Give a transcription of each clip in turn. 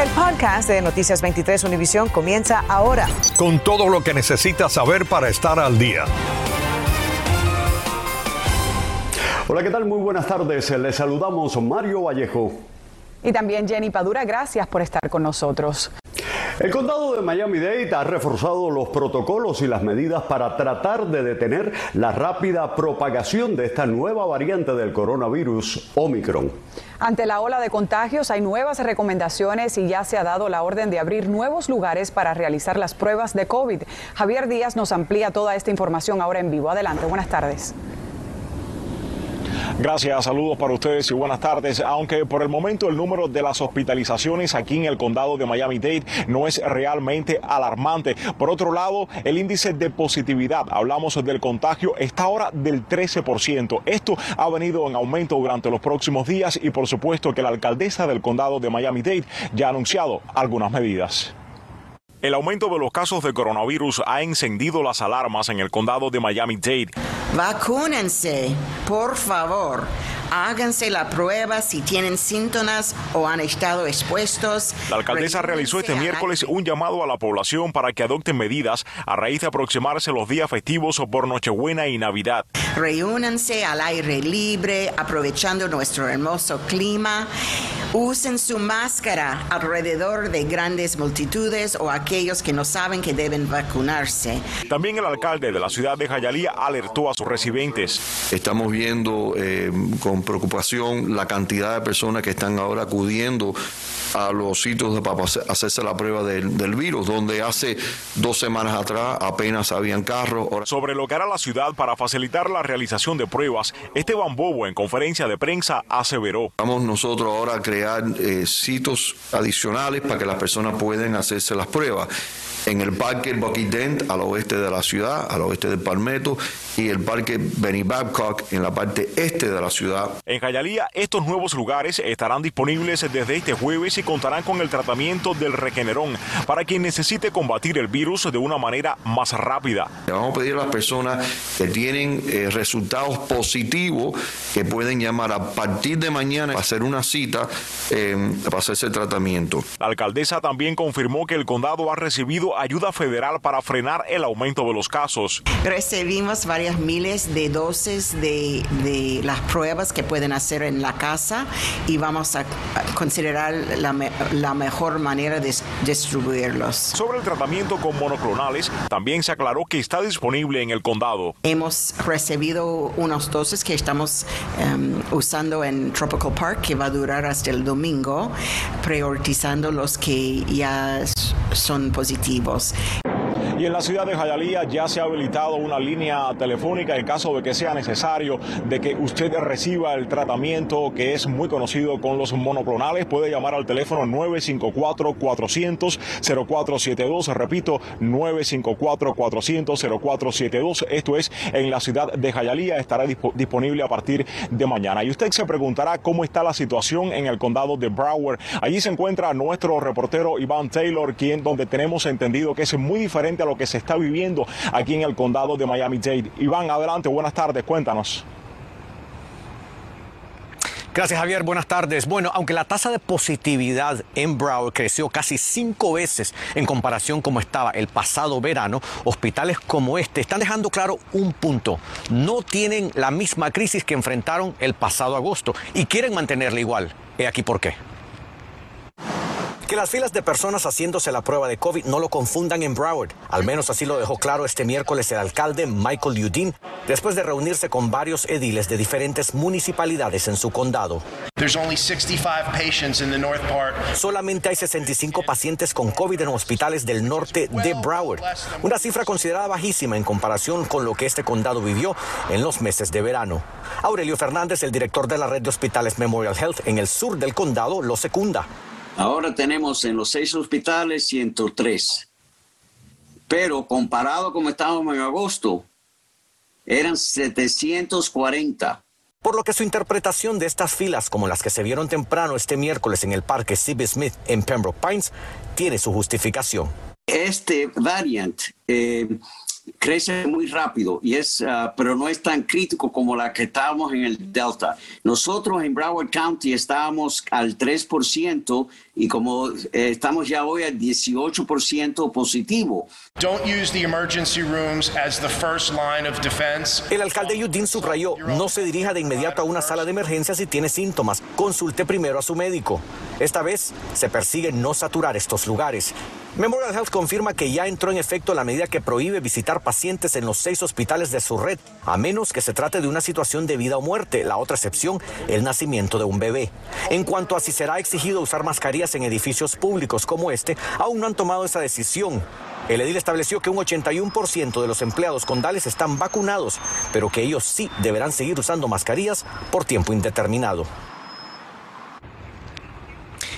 El podcast de Noticias 23 Univisión comienza ahora. Con todo lo que necesitas saber para estar al día. Hola, ¿qué tal? Muy buenas tardes. Les saludamos Mario Vallejo. Y también Jenny Padura, gracias por estar con nosotros. El condado de Miami-Dade ha reforzado los protocolos y las medidas para tratar de detener la rápida propagación de esta nueva variante del coronavirus, Omicron. Ante la ola de contagios hay nuevas recomendaciones y ya se ha dado la orden de abrir nuevos lugares para realizar las pruebas de COVID. Javier Díaz nos amplía toda esta información ahora en vivo. Adelante, buenas tardes. Gracias, saludos para ustedes y buenas tardes. Aunque por el momento el número de las hospitalizaciones aquí en el condado de Miami-Dade no es realmente alarmante. Por otro lado, el índice de positividad, hablamos del contagio, está ahora del 13%. Esto ha venido en aumento durante los próximos días y por supuesto que la alcaldesa del condado de Miami-Dade ya ha anunciado algunas medidas. El aumento de los casos de coronavirus ha encendido las alarmas en el condado de Miami-Dade. Vacúnense, por favor. Háganse la prueba si tienen síntomas o han estado expuestos. La alcaldesa realizó este miércoles un llamado a la población para que adopten medidas a raíz de aproximarse los días festivos por Nochebuena y Navidad. Reúnanse al aire libre, aprovechando nuestro hermoso clima. Usen su máscara alrededor de grandes multitudes o aquellos que no saben que deben vacunarse. También el alcalde de la ciudad de Jayalía alertó a sus residentes. Estamos viendo eh, con preocupación la cantidad de personas que están ahora acudiendo a los sitios de, para hacerse la prueba del, del, virus, donde hace dos semanas atrás apenas habían carros. Sobre lo que hará la ciudad para facilitar la realización de pruebas, Esteban Bobo en conferencia de prensa aseveró. Vamos nosotros ahora a crear eh, sitios adicionales para que las personas puedan hacerse las pruebas en el parque Bucky Dent al oeste de la ciudad, al oeste de Palmetto, y el parque Benny Babcock en la parte este de la ciudad. En Jayalía, estos nuevos lugares estarán disponibles desde este jueves y contarán con el tratamiento del regenerón para quien necesite combatir el virus de una manera más rápida. Le vamos a pedir a las personas que tienen eh, resultados positivos que pueden llamar a partir de mañana para hacer una cita eh, para hacerse el tratamiento. La alcaldesa también confirmó que el condado ha recibido ayuda federal para frenar el aumento de los casos. Recibimos varias miles de dosis de, de las pruebas que pueden hacer en la casa y vamos a considerar la, me, la mejor manera de distribuirlos. Sobre el tratamiento con monoclonales, también se aclaró que está disponible en el condado. Hemos recibido unos dosis que estamos um, usando en Tropical Park que va a durar hasta el domingo, priorizando los que ya son positivos. objetivos. Y en la ciudad de Jayalía ya se ha habilitado una línea telefónica en caso de que sea necesario de que usted reciba el tratamiento que es muy conocido con los monoclonales. Puede llamar al teléfono 954-400-0472. Repito, 954-400-0472. Esto es en la ciudad de Jayalía. Estará disp disponible a partir de mañana. Y usted se preguntará cómo está la situación en el condado de Broward. Allí se encuentra nuestro reportero Iván Taylor, quien donde tenemos entendido que es muy diferente a que se está viviendo aquí en el condado de Miami-Dade. Iván, adelante, buenas tardes, cuéntanos. Gracias Javier, buenas tardes. Bueno, aunque la tasa de positividad en Broward creció casi cinco veces en comparación como estaba el pasado verano, hospitales como este están dejando claro un punto. No tienen la misma crisis que enfrentaron el pasado agosto y quieren mantenerla igual. He aquí por qué. Que las filas de personas haciéndose la prueba de COVID no lo confundan en Broward. Al menos así lo dejó claro este miércoles el alcalde Michael Udine, después de reunirse con varios ediles de diferentes municipalidades en su condado. Solamente hay 65 pacientes con COVID en hospitales del norte de Broward, una cifra considerada bajísima en comparación con lo que este condado vivió en los meses de verano. Aurelio Fernández, el director de la red de hospitales Memorial Health en el sur del condado, lo secunda. Ahora tenemos en los seis hospitales 103. Pero comparado como estábamos en agosto, eran 740. Por lo que su interpretación de estas filas, como las que se vieron temprano este miércoles en el parque C.B. Smith en Pembroke Pines, tiene su justificación. Este variant eh, crece muy rápido y es, ah, pero no es tan crítico como la que estábamos en el Delta. Nosotros en Broward County estábamos al 3% y como eh, estamos ya hoy al 18% positivo. Don't use the emergency rooms as the first line of defense. El alcalde Yudin subrayó, no se dirija de inmediato a una sala de emergencia si tiene síntomas, consulte primero a su médico. Esta vez se persigue no saturar estos lugares. Memorial Health confirma que ya entró en efecto la medida que prohíbe visitar pacientes en los seis hospitales de su red, a menos que se trate de una situación de vida o muerte. La otra excepción, el nacimiento de un bebé. En cuanto a si será exigido usar mascarillas en edificios públicos como este, aún no han tomado esa decisión. El edil estableció que un 81% de los empleados condales están vacunados, pero que ellos sí deberán seguir usando mascarillas por tiempo indeterminado.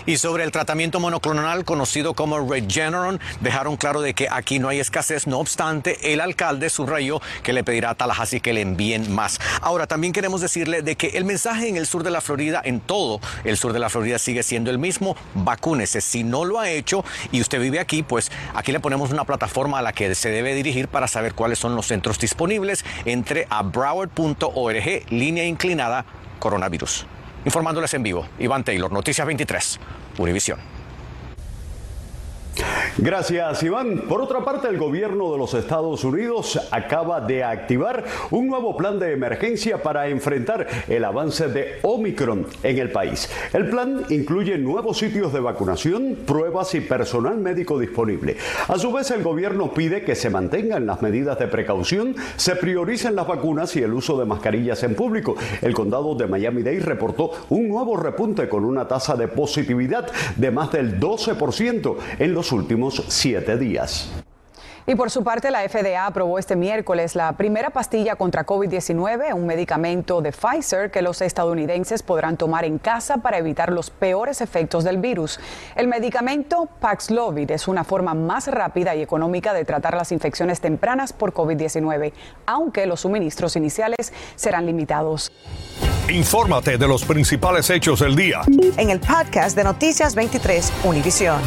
Y sobre el tratamiento monoclonal conocido como Regeneron, dejaron claro de que aquí no hay escasez. No obstante, el alcalde subrayó que le pedirá a Tallahassee que le envíen más. Ahora, también queremos decirle de que el mensaje en el sur de la Florida, en todo el sur de la Florida, sigue siendo el mismo. Vacúnese. Si no lo ha hecho y usted vive aquí, pues aquí le ponemos una plataforma a la que se debe dirigir para saber cuáles son los centros disponibles. Entre a broward.org, línea inclinada, coronavirus. Informándoles en vivo, Iván Taylor, Noticias 23, Univisión. Gracias, Iván. Por otra parte, el gobierno de los Estados Unidos acaba de activar un nuevo plan de emergencia para enfrentar el avance de Omicron en el país. El plan incluye nuevos sitios de vacunación, pruebas y personal médico disponible. A su vez, el gobierno pide que se mantengan las medidas de precaución, se prioricen las vacunas y el uso de mascarillas en público. El condado de Miami-Dade reportó un nuevo repunte con una tasa de positividad de más del 12% en los últimos siete días. Y por su parte, la FDA aprobó este miércoles la primera pastilla contra COVID-19, un medicamento de Pfizer que los estadounidenses podrán tomar en casa para evitar los peores efectos del virus. El medicamento Paxlovid es una forma más rápida y económica de tratar las infecciones tempranas por COVID-19, aunque los suministros iniciales serán limitados. Infórmate de los principales hechos del día. En el podcast de Noticias 23, Univisión.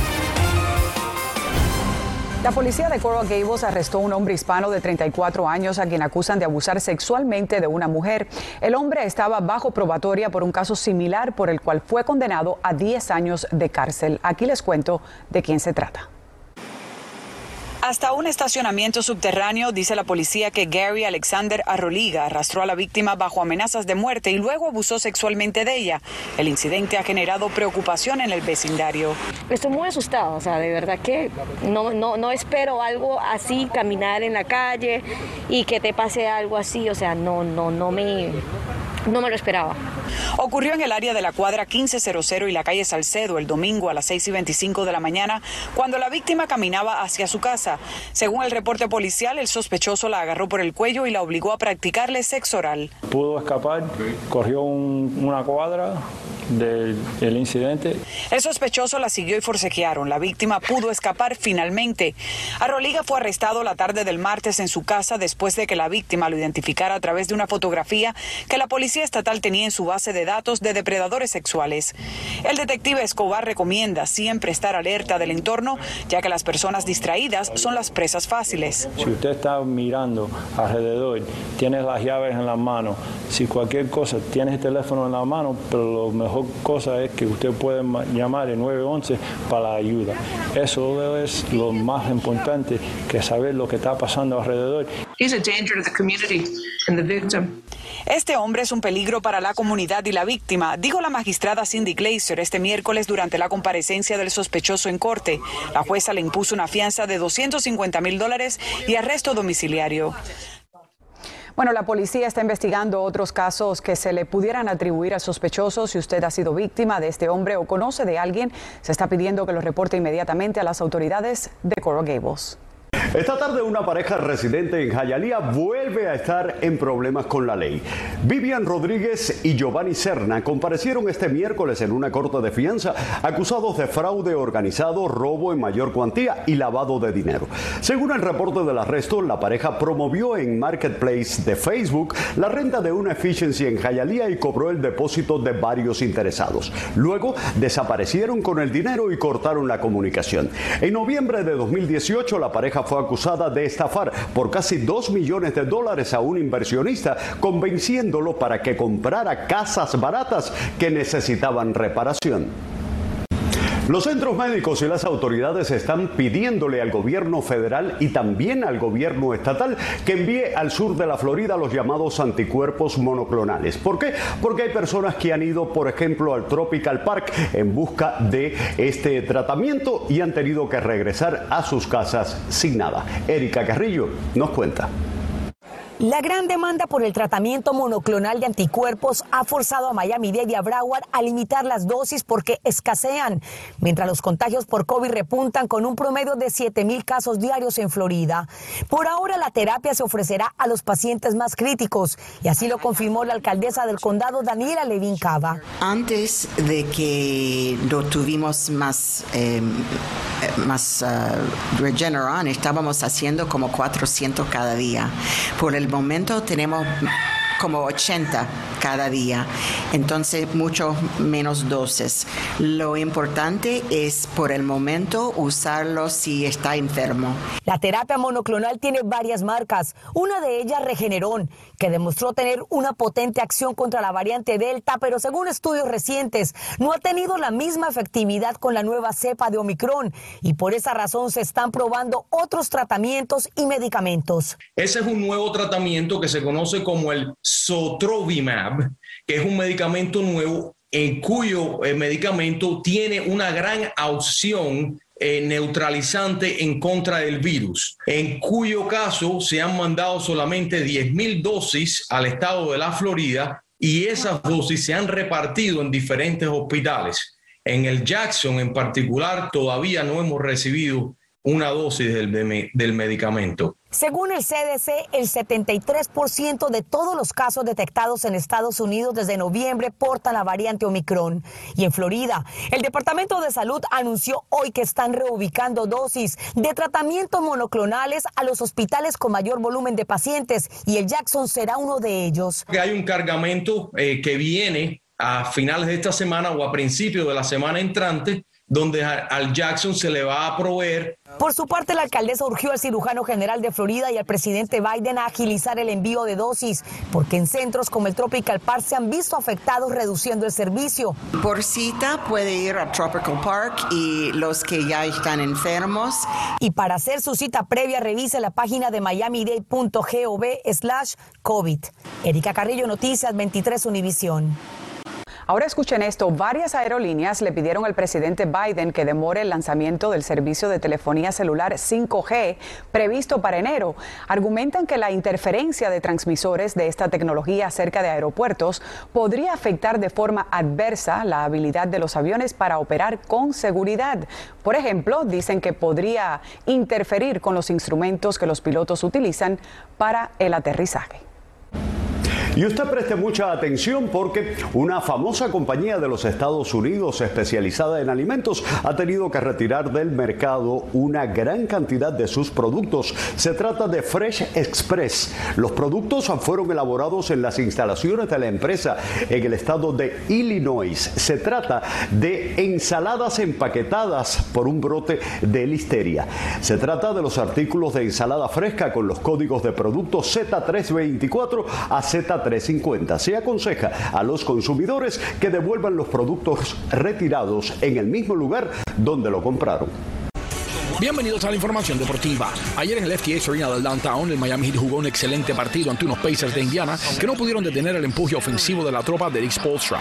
La policía de Coral Gables arrestó a un hombre hispano de 34 años a quien acusan de abusar sexualmente de una mujer. El hombre estaba bajo probatoria por un caso similar por el cual fue condenado a 10 años de cárcel. Aquí les cuento de quién se trata. Hasta un estacionamiento subterráneo, dice la policía que Gary Alexander Arroliga arrastró a la víctima bajo amenazas de muerte y luego abusó sexualmente de ella. El incidente ha generado preocupación en el vecindario. Estoy muy asustada, o sea, de verdad que no, no, no espero algo así, caminar en la calle y que te pase algo así, o sea, no, no, no me, no me lo esperaba. Ocurrió en el área de la cuadra 1500 y la calle Salcedo el domingo a las 6 y 25 de la mañana, cuando la víctima caminaba hacia su casa. Según el reporte policial, el sospechoso la agarró por el cuello y la obligó a practicarle sexo oral. Pudo escapar, corrió una cuadra del, del, incidente. El sospechoso la siguió y forcejearon. La víctima pudo escapar finalmente. Arroliga fue arrestado la tarde del martes en su casa después de que la víctima lo identificara a través de una fotografía que la policía estatal tenía en su base de datos de depredadores sexuales. El detective Escobar recomienda siempre estar alerta del entorno, ya que las personas distraídas son las presas fáciles. Si usted está mirando alrededor, tiene las llaves en la mano, si cualquier cosa, tiene el teléfono en la mano, pero lo mejor cosa es que usted puede llamar el 911 para la ayuda. Eso es lo más importante que saber lo que está pasando alrededor. Este hombre es un peligro para la comunidad y la víctima, dijo la magistrada Cindy Glazer este miércoles durante la comparecencia del sospechoso en corte. La jueza le impuso una fianza de 250 mil dólares y arresto domiciliario. Bueno, la policía está investigando otros casos que se le pudieran atribuir al sospechoso. Si usted ha sido víctima de este hombre o conoce de alguien, se está pidiendo que lo reporte inmediatamente a las autoridades de Coral Gables. Esta tarde una pareja residente en Jayalía vuelve a estar en problemas con la ley. Vivian Rodríguez y Giovanni Serna comparecieron este miércoles en una corte de fianza acusados de fraude organizado, robo en mayor cuantía y lavado de dinero. Según el reporte del arresto, la pareja promovió en Marketplace de Facebook la renta de una efficiency en Jayalía y cobró el depósito de varios interesados. Luego desaparecieron con el dinero y cortaron la comunicación. En noviembre de 2018 la pareja fue acusada de estafar por casi 2 millones de dólares a un inversionista, convenciéndolo para que comprara casas baratas que necesitaban reparación. Los centros médicos y las autoridades están pidiéndole al gobierno federal y también al gobierno estatal que envíe al sur de la Florida los llamados anticuerpos monoclonales. ¿Por qué? Porque hay personas que han ido, por ejemplo, al Tropical Park en busca de este tratamiento y han tenido que regresar a sus casas sin nada. Erika Carrillo nos cuenta. La gran demanda por el tratamiento monoclonal de anticuerpos ha forzado a Miami-Dade y a Broward a limitar las dosis porque escasean, mientras los contagios por COVID repuntan con un promedio de 7 mil casos diarios en Florida. Por ahora la terapia se ofrecerá a los pacientes más críticos y así lo confirmó la alcaldesa del condado, Daniela Levin Cava. Antes de que no tuvimos más, eh, más Regeneron, estábamos haciendo como 400 cada día. Por el momento tenemos como 80 cada día, entonces mucho menos dosis. Lo importante es por el momento usarlo si está enfermo. La terapia monoclonal tiene varias marcas, una de ellas Regeneron, que demostró tener una potente acción contra la variante Delta, pero según estudios recientes no ha tenido la misma efectividad con la nueva cepa de Omicron y por esa razón se están probando otros tratamientos y medicamentos. Ese es un nuevo tratamiento que se conoce como el Sotrovimab, que es un medicamento nuevo en cuyo eh, medicamento tiene una gran opción eh, neutralizante en contra del virus, en cuyo caso se han mandado solamente 10 mil dosis al estado de la Florida y esas dosis se han repartido en diferentes hospitales. En el Jackson en particular todavía no hemos recibido una dosis del, del medicamento. Según el CDC, el 73% de todos los casos detectados en Estados Unidos desde noviembre portan la variante Omicron. Y en Florida, el Departamento de Salud anunció hoy que están reubicando dosis de tratamientos monoclonales a los hospitales con mayor volumen de pacientes y el Jackson será uno de ellos. Hay un cargamento eh, que viene a finales de esta semana o a principios de la semana entrante donde al Jackson se le va a proveer. Por su parte, la alcaldesa urgió al cirujano general de Florida y al presidente Biden a agilizar el envío de dosis, porque en centros como el Tropical Park se han visto afectados reduciendo el servicio. Por cita puede ir a Tropical Park y los que ya están enfermos. Y para hacer su cita previa, revise la página de miamidade.gov slash COVID. Erika Carrillo, Noticias 23 Univisión. Ahora escuchen esto, varias aerolíneas le pidieron al presidente Biden que demore el lanzamiento del servicio de telefonía celular 5G previsto para enero. Argumentan que la interferencia de transmisores de esta tecnología cerca de aeropuertos podría afectar de forma adversa la habilidad de los aviones para operar con seguridad. Por ejemplo, dicen que podría interferir con los instrumentos que los pilotos utilizan para el aterrizaje. Y usted preste mucha atención porque una famosa compañía de los Estados Unidos especializada en alimentos ha tenido que retirar del mercado una gran cantidad de sus productos. Se trata de Fresh Express. Los productos fueron elaborados en las instalaciones de la empresa en el estado de Illinois. Se trata de ensaladas empaquetadas por un brote de listeria. Se trata de los artículos de ensalada fresca con los códigos de productos Z324 a Z3 350. Se aconseja a los consumidores que devuelvan los productos retirados en el mismo lugar donde lo compraron. Bienvenidos a la información deportiva. Ayer en el FTX Arena del Downtown, el Miami Heat jugó un excelente partido ante unos Pacers de Indiana que no pudieron detener el empuje ofensivo de la tropa de Rick Spolstra.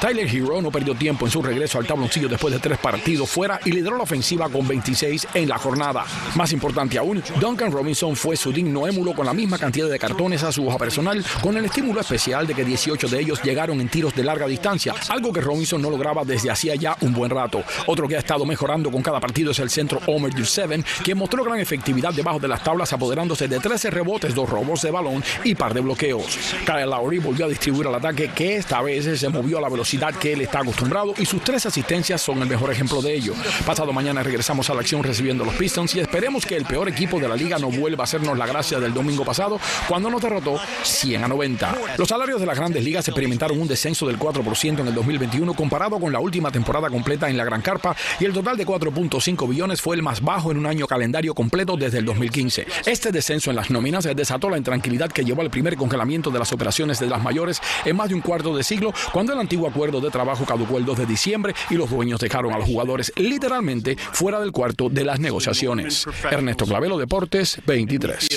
Tyler Hero no perdió tiempo en su regreso al tabloncillo después de tres partidos fuera y lideró la ofensiva con 26 en la jornada. Más importante aún, Duncan Robinson fue su digno émulo con la misma cantidad de cartones a su hoja personal, con el estímulo especial de que 18 de ellos llegaron en tiros de larga distancia, algo que Robinson no lograba desde hacía ya un buen rato. Otro que ha estado mejorando con cada partido es el centro Omer Seven, que mostró gran efectividad debajo de las tablas, apoderándose de 13 rebotes, dos robos de balón y par de bloqueos. Kyle Lowry volvió a distribuir el ataque, que esta vez se movió a la velocidad que él está acostumbrado, y sus tres asistencias son el mejor ejemplo de ello. Pasado mañana regresamos a la acción recibiendo los Pistons y esperemos que el peor equipo de la liga no vuelva a hacernos la gracia del domingo pasado, cuando nos derrotó 100 a 90. Los salarios de las grandes ligas experimentaron un descenso del 4% en el 2021 comparado con la última temporada completa en la Gran Carpa y el total de 4.5 billones fue el más bajo en un año calendario completo desde el 2015. Este descenso en las nóminas desató la intranquilidad que llevó al primer congelamiento de las operaciones de las mayores en más de un cuarto de siglo, cuando el antiguo acuerdo de trabajo caducó el 2 de diciembre y los dueños dejaron a los jugadores literalmente fuera del cuarto de las negociaciones. Ernesto Clavelo, Deportes 23.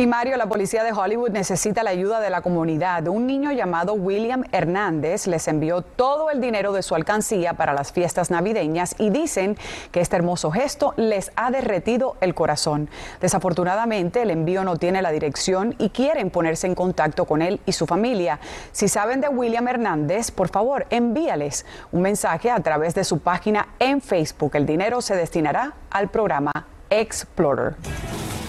Y Mario, la policía de Hollywood necesita la ayuda de la comunidad. Un niño llamado William Hernández les envió todo el dinero de su alcancía para las fiestas navideñas y dicen que este hermoso gesto les ha derretido el corazón. Desafortunadamente, el envío no tiene la dirección y quieren ponerse en contacto con él y su familia. Si saben de William Hernández, por favor, envíales un mensaje a través de su página en Facebook. El dinero se destinará al programa Explorer.